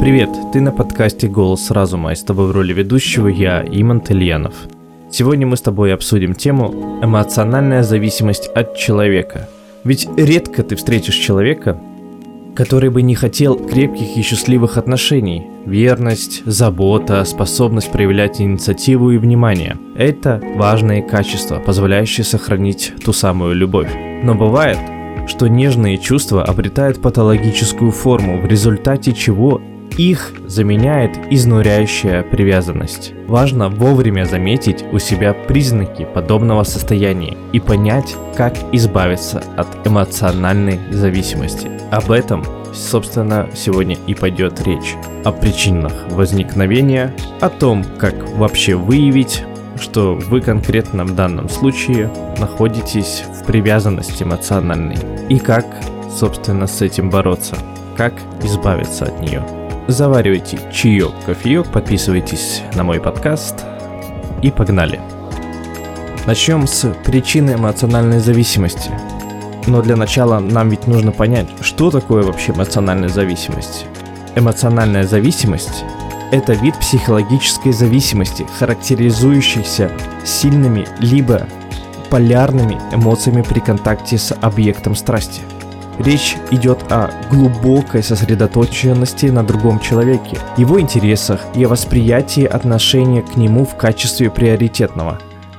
Привет, ты на подкасте «Голос разума» и с тобой в роли ведущего я, Иман Ильянов. Сегодня мы с тобой обсудим тему «Эмоциональная зависимость от человека». Ведь редко ты встретишь человека, который бы не хотел крепких и счастливых отношений. Верность, забота, способность проявлять инициативу и внимание – это важные качества, позволяющие сохранить ту самую любовь. Но бывает, что нежные чувства обретают патологическую форму, в результате чего их заменяет изнуряющая привязанность. Важно вовремя заметить у себя признаки подобного состояния и понять, как избавиться от эмоциональной зависимости. Об этом, собственно, сегодня и пойдет речь. О причинах возникновения, о том, как вообще выявить что вы конкретно в данном случае находитесь в привязанности эмоциональной и как, собственно, с этим бороться, как избавиться от нее заваривайте чаек, кофеек, подписывайтесь на мой подкаст и погнали. Начнем с причины эмоциональной зависимости. Но для начала нам ведь нужно понять, что такое вообще эмоциональная зависимость. Эмоциональная зависимость – это вид психологической зависимости, характеризующийся сильными либо полярными эмоциями при контакте с объектом страсти – Речь идет о глубокой сосредоточенности на другом человеке, его интересах и восприятии отношения к нему в качестве приоритетного.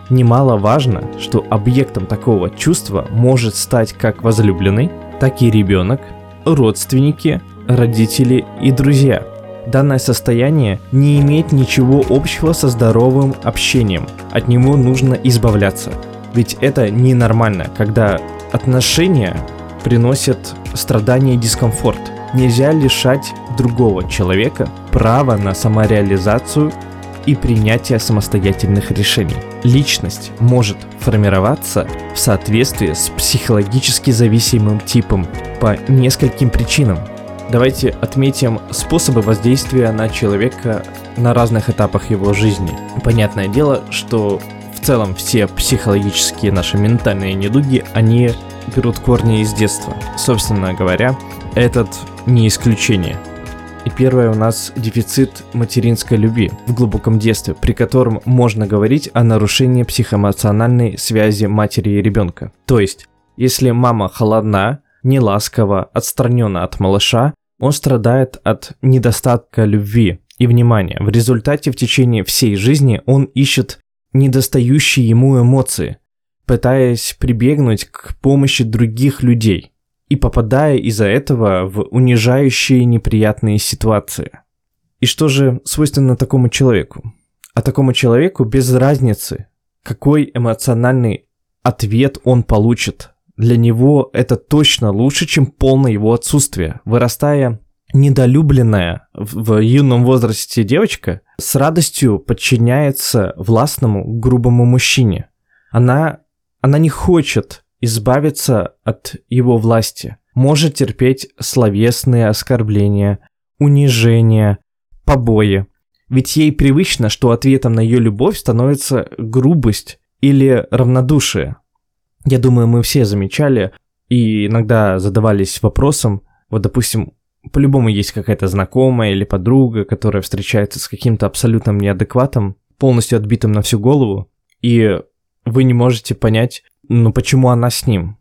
Немаловажно, что объектом такого чувства может стать как возлюбленный, так и ребенок, родственники, родители и друзья. Данное состояние не имеет ничего общего со здоровым общением, от него нужно избавляться. Ведь это ненормально, когда отношения приносят страдания и дискомфорт. Нельзя лишать другого человека права на самореализацию и принятие самостоятельных решений. Личность может формироваться в соответствии с психологически зависимым типом по нескольким причинам. Давайте отметим способы воздействия на человека на разных этапах его жизни. Понятное дело, что в целом все психологические наши ментальные недуги, они берут корни из детства. Собственно говоря, этот не исключение. И первое у нас дефицит материнской любви в глубоком детстве, при котором можно говорить о нарушении психоэмоциональной связи матери и ребенка. То есть, если мама холодна, неласкова, отстранена от малыша, он страдает от недостатка любви и внимания. В результате в течение всей жизни он ищет недостающие ему эмоции, пытаясь прибегнуть к помощи других людей и попадая из-за этого в унижающие неприятные ситуации. И что же свойственно такому человеку? А такому человеку без разницы, какой эмоциональный ответ он получит. Для него это точно лучше, чем полное его отсутствие. Вырастая недолюбленная в юном возрасте девочка с радостью подчиняется властному грубому мужчине. Она она не хочет избавиться от его власти, может терпеть словесные оскорбления, унижения, побои. Ведь ей привычно, что ответом на ее любовь становится грубость или равнодушие. Я думаю, мы все замечали и иногда задавались вопросом, вот, допустим, по-любому есть какая-то знакомая или подруга, которая встречается с каким-то абсолютным неадекватом, полностью отбитым на всю голову, и вы не можете понять, ну почему она с ним?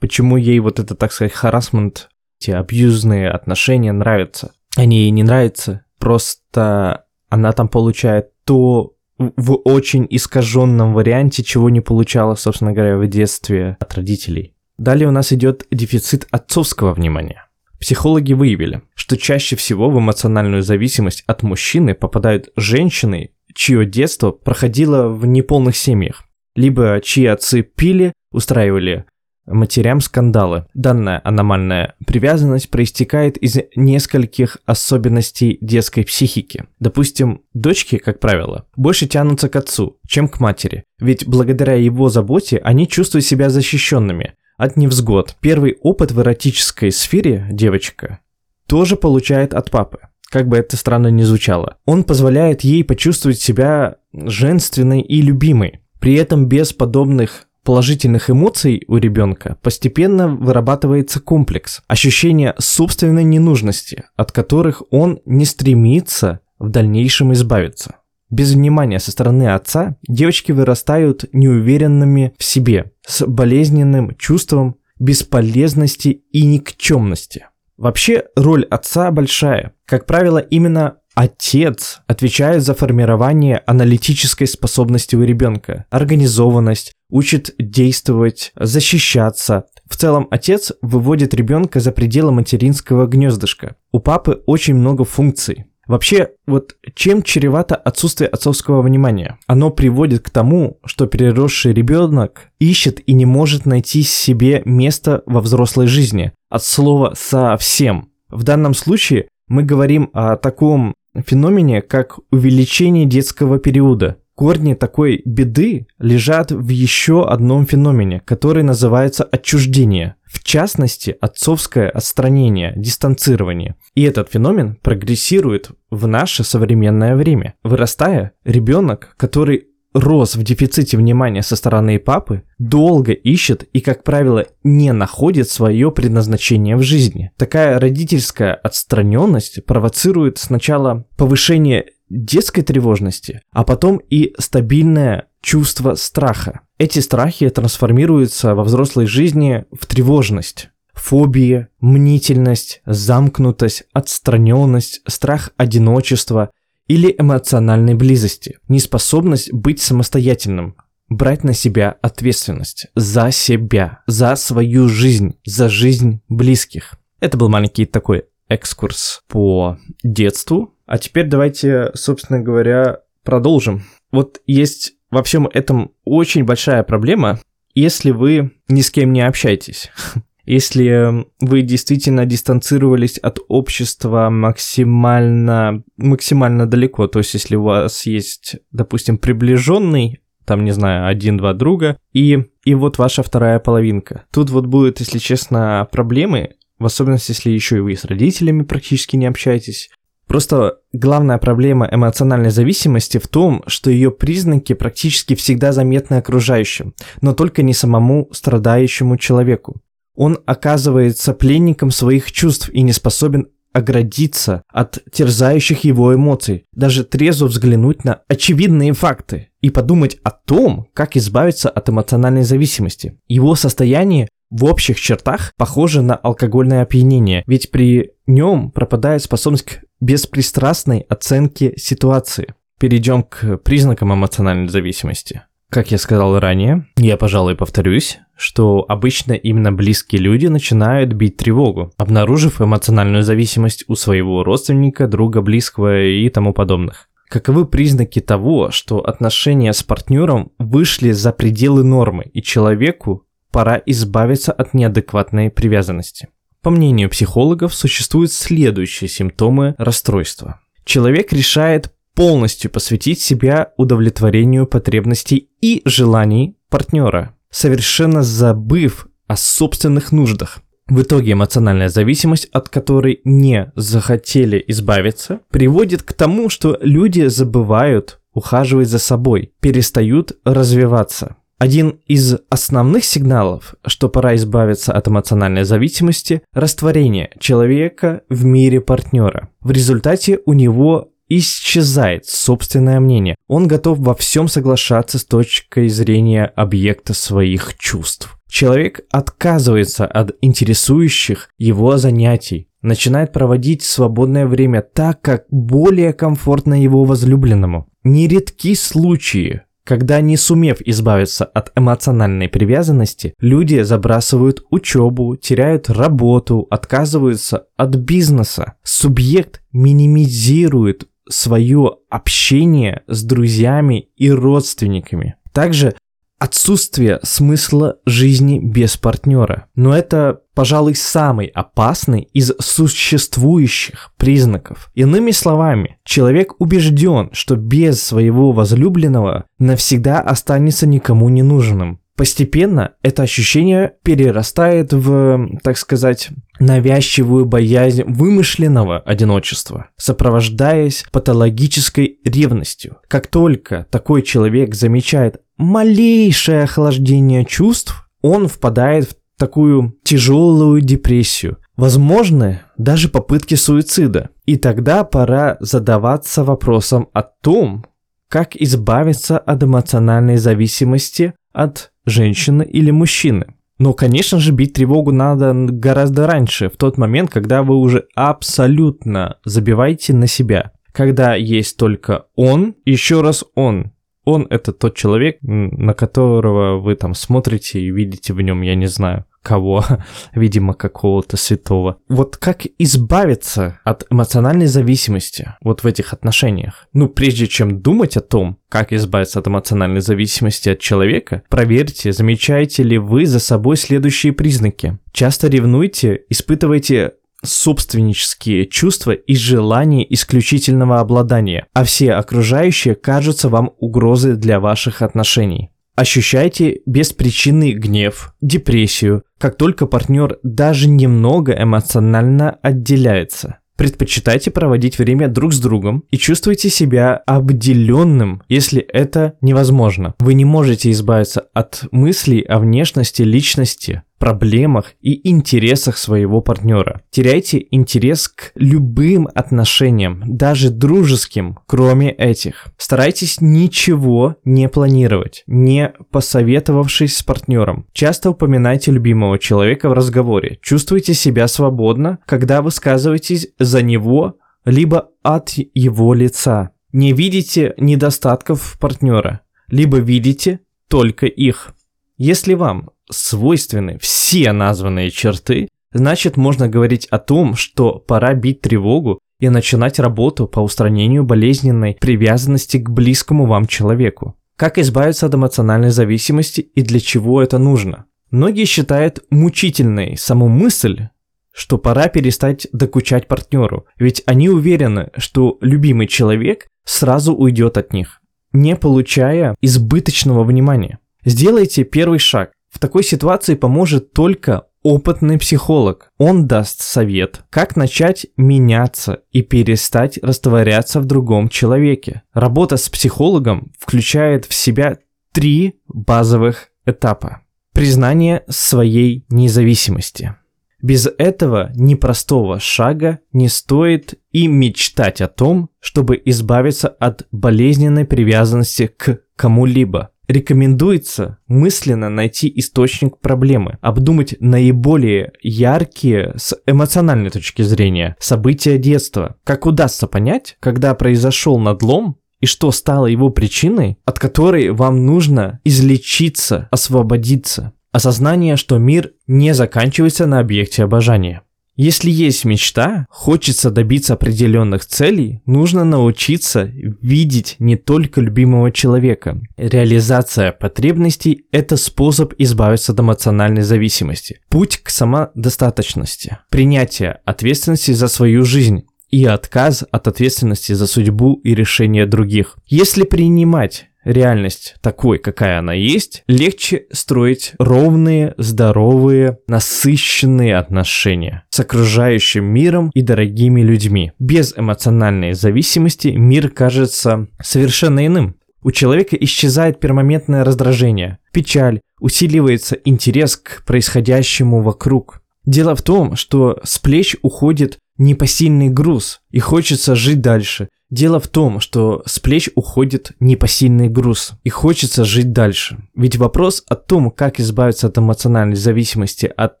Почему ей вот это, так сказать, харасмент, эти абьюзные отношения нравятся? Они ей не нравятся, просто она там получает то в очень искаженном варианте, чего не получала, собственно говоря, в детстве от родителей. Далее у нас идет дефицит отцовского внимания. Психологи выявили, что чаще всего в эмоциональную зависимость от мужчины попадают женщины, чье детство проходило в неполных семьях либо чьи отцы пили, устраивали матерям скандалы. Данная аномальная привязанность проистекает из нескольких особенностей детской психики. Допустим, дочки, как правило, больше тянутся к отцу, чем к матери, ведь благодаря его заботе они чувствуют себя защищенными от невзгод. Первый опыт в эротической сфере девочка тоже получает от папы как бы это странно ни звучало. Он позволяет ей почувствовать себя женственной и любимой. При этом без подобных положительных эмоций у ребенка постепенно вырабатывается комплекс, ощущение собственной ненужности, от которых он не стремится в дальнейшем избавиться. Без внимания со стороны отца девочки вырастают неуверенными в себе, с болезненным чувством бесполезности и никчемности. Вообще роль отца большая. Как правило, именно Отец отвечает за формирование аналитической способности у ребенка, организованность, учит действовать, защищаться. В целом отец выводит ребенка за пределы материнского гнездышка. У папы очень много функций. Вообще, вот чем чревато отсутствие отцовского внимания? Оно приводит к тому, что переросший ребенок ищет и не может найти себе место во взрослой жизни. От слова «совсем». В данном случае мы говорим о таком феномене, как увеличение детского периода. Корни такой беды лежат в еще одном феномене, который называется отчуждение. Частности, отцовское отстранение, дистанцирование. И этот феномен прогрессирует в наше современное время. Вырастая, ребенок, который рос в дефиците внимания со стороны папы, долго ищет и, как правило, не находит свое предназначение в жизни. Такая родительская отстраненность провоцирует сначала повышение детской тревожности, а потом и стабильное чувство страха. Эти страхи трансформируются во взрослой жизни в тревожность. Фобия, мнительность, замкнутость, отстраненность, страх одиночества – или эмоциональной близости, неспособность быть самостоятельным, брать на себя ответственность за себя, за свою жизнь, за жизнь близких. Это был маленький такой экскурс по детству. А теперь давайте, собственно говоря, продолжим. Вот есть во всем этом очень большая проблема, если вы ни с кем не общаетесь. Если вы действительно дистанцировались от общества максимально, максимально далеко, то есть если у вас есть, допустим, приближенный, там, не знаю, один-два друга, и, и вот ваша вторая половинка. Тут вот будет, если честно, проблемы, в особенности, если еще и вы с родителями практически не общаетесь. Просто главная проблема эмоциональной зависимости в том, что ее признаки практически всегда заметны окружающим, но только не самому страдающему человеку. Он оказывается пленником своих чувств и не способен оградиться от терзающих его эмоций, даже трезво взглянуть на очевидные факты и подумать о том, как избавиться от эмоциональной зависимости. Его состояние в общих чертах похоже на алкогольное опьянение, ведь при нем пропадает способность к беспристрастной оценке ситуации. Перейдем к признакам эмоциональной зависимости. Как я сказал ранее, я, пожалуй, повторюсь, что обычно именно близкие люди начинают бить тревогу, обнаружив эмоциональную зависимость у своего родственника, друга, близкого и тому подобных. Каковы признаки того, что отношения с партнером вышли за пределы нормы, и человеку пора избавиться от неадекватной привязанности? По мнению психологов, существуют следующие симптомы расстройства. Человек решает полностью посвятить себя удовлетворению потребностей и желаний партнера, совершенно забыв о собственных нуждах. В итоге эмоциональная зависимость, от которой не захотели избавиться, приводит к тому, что люди забывают ухаживать за собой, перестают развиваться. Один из основных сигналов, что пора избавиться от эмоциональной зависимости – растворение человека в мире партнера. В результате у него исчезает собственное мнение. Он готов во всем соглашаться с точкой зрения объекта своих чувств. Человек отказывается от интересующих его занятий, начинает проводить свободное время так, как более комфортно его возлюбленному. Нередки случаи, когда, не сумев избавиться от эмоциональной привязанности, люди забрасывают учебу, теряют работу, отказываются от бизнеса. Субъект минимизирует свое общение с друзьями и родственниками. Также отсутствие смысла жизни без партнера. Но это, пожалуй, самый опасный из существующих признаков. Иными словами, человек убежден, что без своего возлюбленного навсегда останется никому не нужным. Постепенно это ощущение перерастает в, так сказать, навязчивую боязнь вымышленного одиночества, сопровождаясь патологической ревностью. Как только такой человек замечает малейшее охлаждение чувств, он впадает в такую тяжелую депрессию, возможны даже попытки суицида. И тогда пора задаваться вопросом о том, как избавиться от эмоциональной зависимости от женщины или мужчины. Но, конечно же, бить тревогу надо гораздо раньше, в тот момент, когда вы уже абсолютно забиваете на себя. Когда есть только он, еще раз он. Он это тот человек, на которого вы там смотрите и видите в нем, я не знаю, кого, видимо, какого-то святого. Вот как избавиться от эмоциональной зависимости вот в этих отношениях? Ну, прежде чем думать о том, как избавиться от эмоциональной зависимости от человека, проверьте, замечаете ли вы за собой следующие признаки. Часто ревнуйте, испытывайте собственнические чувства и желание исключительного обладания, а все окружающие кажутся вам угрозой для ваших отношений. Ощущайте беспричинный гнев, депрессию, как только партнер даже немного эмоционально отделяется. Предпочитайте проводить время друг с другом и чувствуйте себя обделенным, если это невозможно. Вы не можете избавиться от мыслей о внешности личности, проблемах и интересах своего партнера. Теряйте интерес к любым отношениям, даже дружеским, кроме этих. Старайтесь ничего не планировать, не посоветовавшись с партнером. Часто упоминайте любимого человека в разговоре. Чувствуйте себя свободно, когда высказываетесь за него, либо от его лица. Не видите недостатков партнера, либо видите только их. Если вам свойственны все названные черты, значит можно говорить о том, что пора бить тревогу и начинать работу по устранению болезненной привязанности к близкому вам человеку. Как избавиться от эмоциональной зависимости и для чего это нужно? Многие считают мучительной саму мысль, что пора перестать докучать партнеру, ведь они уверены, что любимый человек сразу уйдет от них, не получая избыточного внимания. Сделайте первый шаг, в такой ситуации поможет только опытный психолог. Он даст совет, как начать меняться и перестать растворяться в другом человеке. Работа с психологом включает в себя три базовых этапа. Признание своей независимости. Без этого непростого шага не стоит и мечтать о том, чтобы избавиться от болезненной привязанности к кому-либо. Рекомендуется мысленно найти источник проблемы, обдумать наиболее яркие с эмоциональной точки зрения события детства. Как удастся понять, когда произошел надлом и что стало его причиной, от которой вам нужно излечиться, освободиться. Осознание, что мир не заканчивается на объекте обожания. Если есть мечта, хочется добиться определенных целей, нужно научиться видеть не только любимого человека. Реализация потребностей – это способ избавиться от эмоциональной зависимости. Путь к самодостаточности. Принятие ответственности за свою жизнь и отказ от ответственности за судьбу и решения других. Если принимать реальность такой, какая она есть, легче строить ровные, здоровые, насыщенные отношения с окружающим миром и дорогими людьми. Без эмоциональной зависимости мир кажется совершенно иным. У человека исчезает пермоментное раздражение, печаль, усиливается интерес к происходящему вокруг. Дело в том, что с плеч уходит непосильный груз, и хочется жить дальше, Дело в том, что с плеч уходит непосильный груз, и хочется жить дальше. Ведь вопрос о том, как избавиться от эмоциональной зависимости от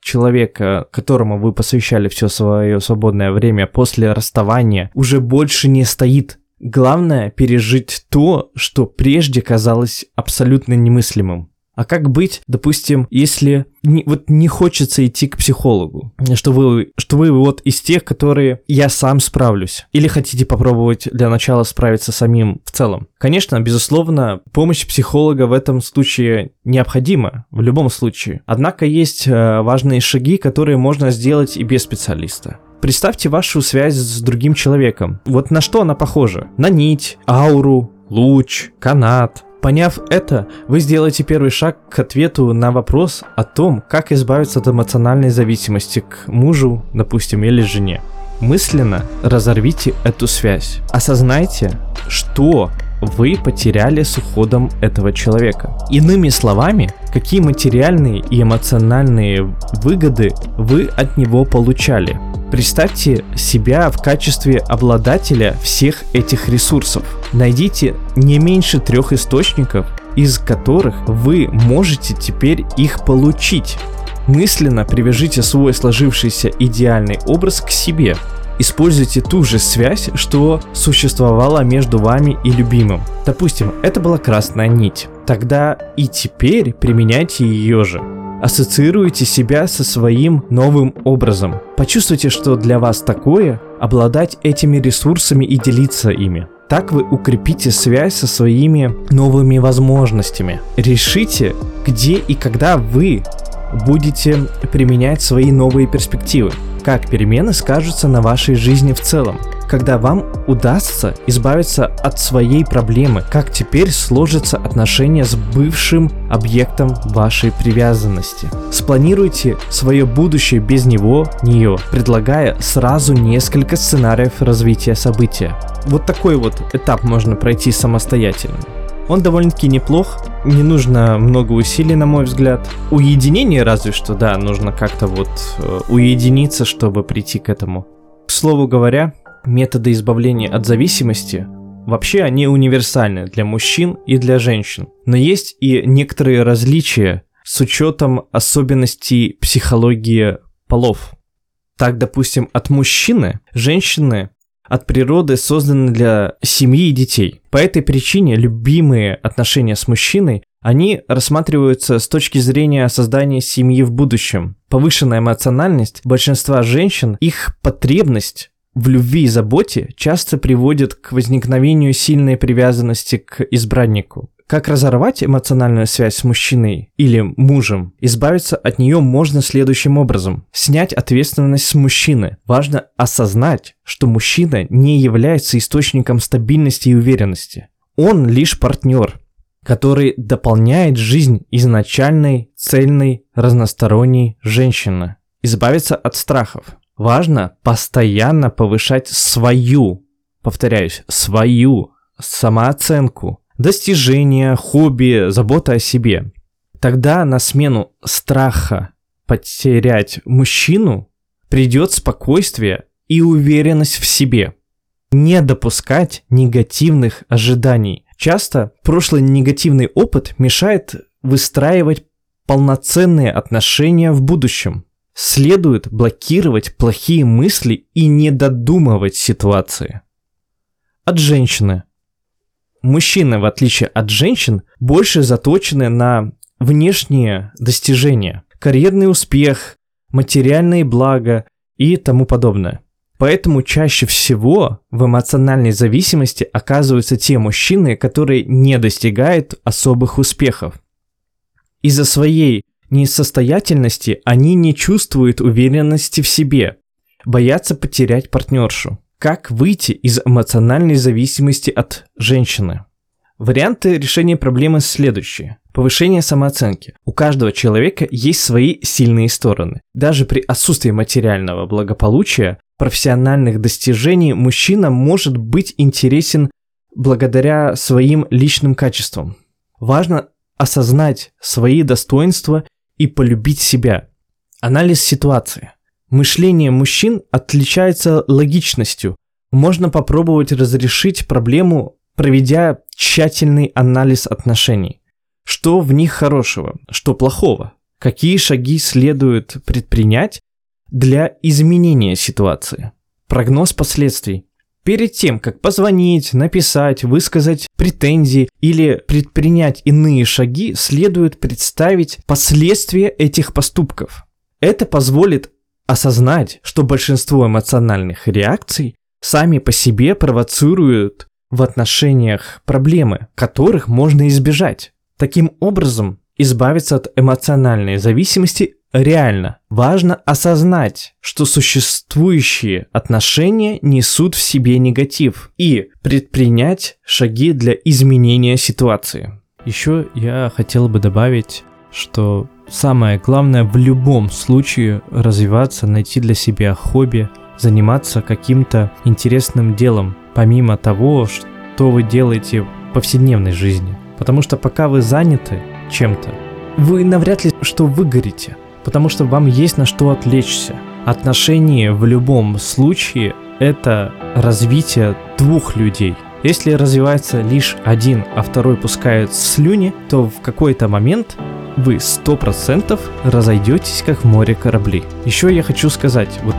человека, которому вы посвящали все свое свободное время после расставания, уже больше не стоит. Главное пережить то, что прежде казалось абсолютно немыслимым. А как быть, допустим, если не, вот не хочется идти к психологу, что вы, что вы вот из тех, которые я сам справлюсь, или хотите попробовать для начала справиться самим в целом? Конечно, безусловно, помощь психолога в этом случае необходима, в любом случае. Однако есть э, важные шаги, которые можно сделать и без специалиста. Представьте вашу связь с другим человеком. Вот на что она похожа? На нить, ауру, луч, канат, Поняв это, вы сделаете первый шаг к ответу на вопрос о том, как избавиться от эмоциональной зависимости к мужу, допустим, или жене. Мысленно разорвите эту связь. Осознайте, что вы потеряли с уходом этого человека. Иными словами, какие материальные и эмоциональные выгоды вы от него получали. Представьте себя в качестве обладателя всех этих ресурсов. Найдите не меньше трех источников, из которых вы можете теперь их получить. Мысленно привяжите свой сложившийся идеальный образ к себе. Используйте ту же связь, что существовала между вами и любимым. Допустим, это была красная нить. Тогда и теперь применяйте ее же ассоциируете себя со своим новым образом. Почувствуйте, что для вас такое обладать этими ресурсами и делиться ими. Так вы укрепите связь со своими новыми возможностями. Решите, где и когда вы будете применять свои новые перспективы. Как перемены скажутся на вашей жизни в целом когда вам удастся избавиться от своей проблемы, как теперь сложатся отношения с бывшим объектом вашей привязанности. Спланируйте свое будущее без него, нее, предлагая сразу несколько сценариев развития события. Вот такой вот этап можно пройти самостоятельно. Он довольно-таки неплох, не нужно много усилий, на мой взгляд. Уединение разве что, да, нужно как-то вот э, уединиться, чтобы прийти к этому. К слову говоря, Методы избавления от зависимости Вообще они универсальны для мужчин и для женщин, но есть и некоторые различия с учетом особенностей психологии полов. Так, допустим, от мужчины женщины от природы созданы для семьи и детей. По этой причине любимые отношения с мужчиной они рассматриваются с точки зрения создания семьи в будущем. Повышенная эмоциональность большинства женщин, их потребность в любви и заботе часто приводит к возникновению сильной привязанности к избраннику. Как разорвать эмоциональную связь с мужчиной или мужем? Избавиться от нее можно следующим образом. Снять ответственность с мужчины. Важно осознать, что мужчина не является источником стабильности и уверенности. Он лишь партнер, который дополняет жизнь изначальной, цельной, разносторонней женщины. Избавиться от страхов. Важно постоянно повышать свою, повторяюсь, свою самооценку, достижения, хобби, забота о себе. Тогда на смену страха потерять мужчину придет спокойствие и уверенность в себе. Не допускать негативных ожиданий. Часто прошлый негативный опыт мешает выстраивать полноценные отношения в будущем. Следует блокировать плохие мысли и не додумывать ситуации. От женщины. Мужчины, в отличие от женщин, больше заточены на внешние достижения, карьерный успех, материальные блага и тому подобное. Поэтому чаще всего в эмоциональной зависимости оказываются те мужчины, которые не достигают особых успехов. Из-за своей несостоятельности они не чувствуют уверенности в себе, боятся потерять партнершу. Как выйти из эмоциональной зависимости от женщины? Варианты решения проблемы следующие. Повышение самооценки. У каждого человека есть свои сильные стороны. Даже при отсутствии материального благополучия, профессиональных достижений мужчина может быть интересен благодаря своим личным качествам. Важно осознать свои достоинства и полюбить себя. Анализ ситуации. Мышление мужчин отличается логичностью. Можно попробовать разрешить проблему, проведя тщательный анализ отношений. Что в них хорошего, что плохого? Какие шаги следует предпринять для изменения ситуации? Прогноз последствий. Перед тем, как позвонить, написать, высказать претензии или предпринять иные шаги, следует представить последствия этих поступков. Это позволит осознать, что большинство эмоциональных реакций сами по себе провоцируют в отношениях проблемы, которых можно избежать. Таким образом, избавиться от эмоциональной зависимости реально. Важно осознать, что существующие отношения несут в себе негатив и предпринять шаги для изменения ситуации. Еще я хотел бы добавить, что самое главное в любом случае развиваться, найти для себя хобби, заниматься каким-то интересным делом, помимо того, что вы делаете в повседневной жизни. Потому что пока вы заняты чем-то, вы навряд ли что выгорите, потому что вам есть на что отвлечься. Отношения в любом случае – это развитие двух людей. Если развивается лишь один, а второй пускает слюни, то в какой-то момент вы 100% разойдетесь как в море кораблей. Еще я хочу сказать, вот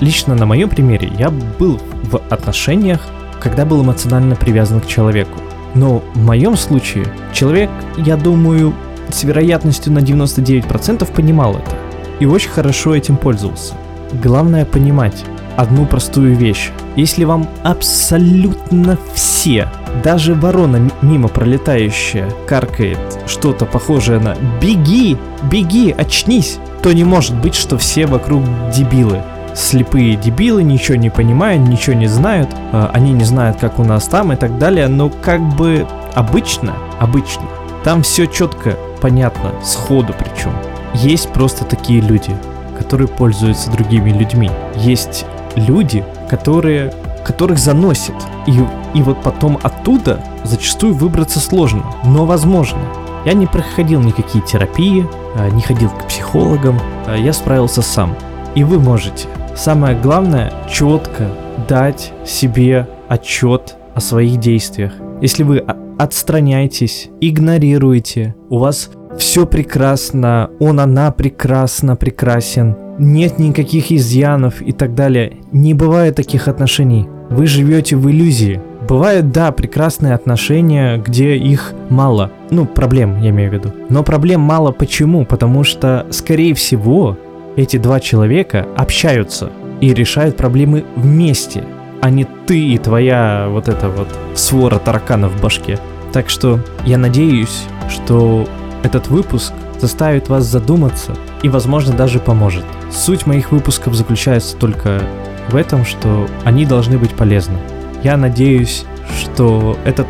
лично на моем примере я был в отношениях, когда был эмоционально привязан к человеку. Но в моем случае человек, я думаю, с вероятностью на 99% понимал это и очень хорошо этим пользовался. Главное понимать одну простую вещь. Если вам абсолютно все, даже ворона мимо пролетающая, каркает что-то похожее на «беги, беги, очнись», то не может быть, что все вокруг дебилы слепые дебилы, ничего не понимают, ничего не знают, а, они не знают, как у нас там и так далее, но как бы обычно, обычно, там все четко понятно, сходу причем. Есть просто такие люди, которые пользуются другими людьми. Есть люди, которые, которых заносит. И, и вот потом оттуда зачастую выбраться сложно, но возможно. Я не проходил никакие терапии, а, не ходил к психологам, а я справился сам. И вы можете. Самое главное четко дать себе отчет о своих действиях. Если вы отстраняетесь, игнорируете, у вас все прекрасно, он, она прекрасно, прекрасен, нет никаких изъянов и так далее. Не бывает таких отношений. Вы живете в иллюзии. Бывают, да, прекрасные отношения, где их мало. Ну, проблем, я имею в виду. Но проблем мало почему? Потому что, скорее всего, эти два человека общаются и решают проблемы вместе, а не ты и твоя вот эта вот свора тараканов в башке. Так что я надеюсь, что этот выпуск заставит вас задуматься и, возможно, даже поможет. Суть моих выпусков заключается только в этом, что они должны быть полезны. Я надеюсь, что этот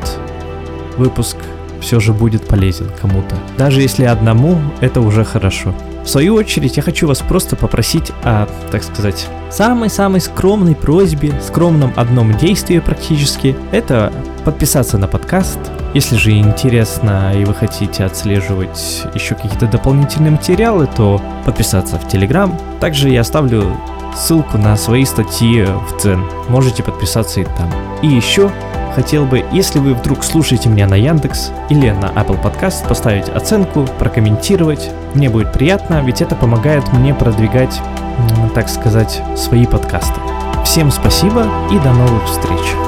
выпуск все же будет полезен кому-то. Даже если одному, это уже хорошо. В свою очередь, я хочу вас просто попросить о, так сказать, самой-самой скромной просьбе, скромном одном действии практически. Это подписаться на подкаст, если же интересно и вы хотите отслеживать еще какие-то дополнительные материалы, то подписаться в Телеграм. Также я оставлю ссылку на свои статьи в Дзен. Можете подписаться и там. И еще хотел бы, если вы вдруг слушаете меня на Яндекс или на Apple Podcast, поставить оценку, прокомментировать. Мне будет приятно, ведь это помогает мне продвигать, так сказать, свои подкасты. Всем спасибо и до новых встреч!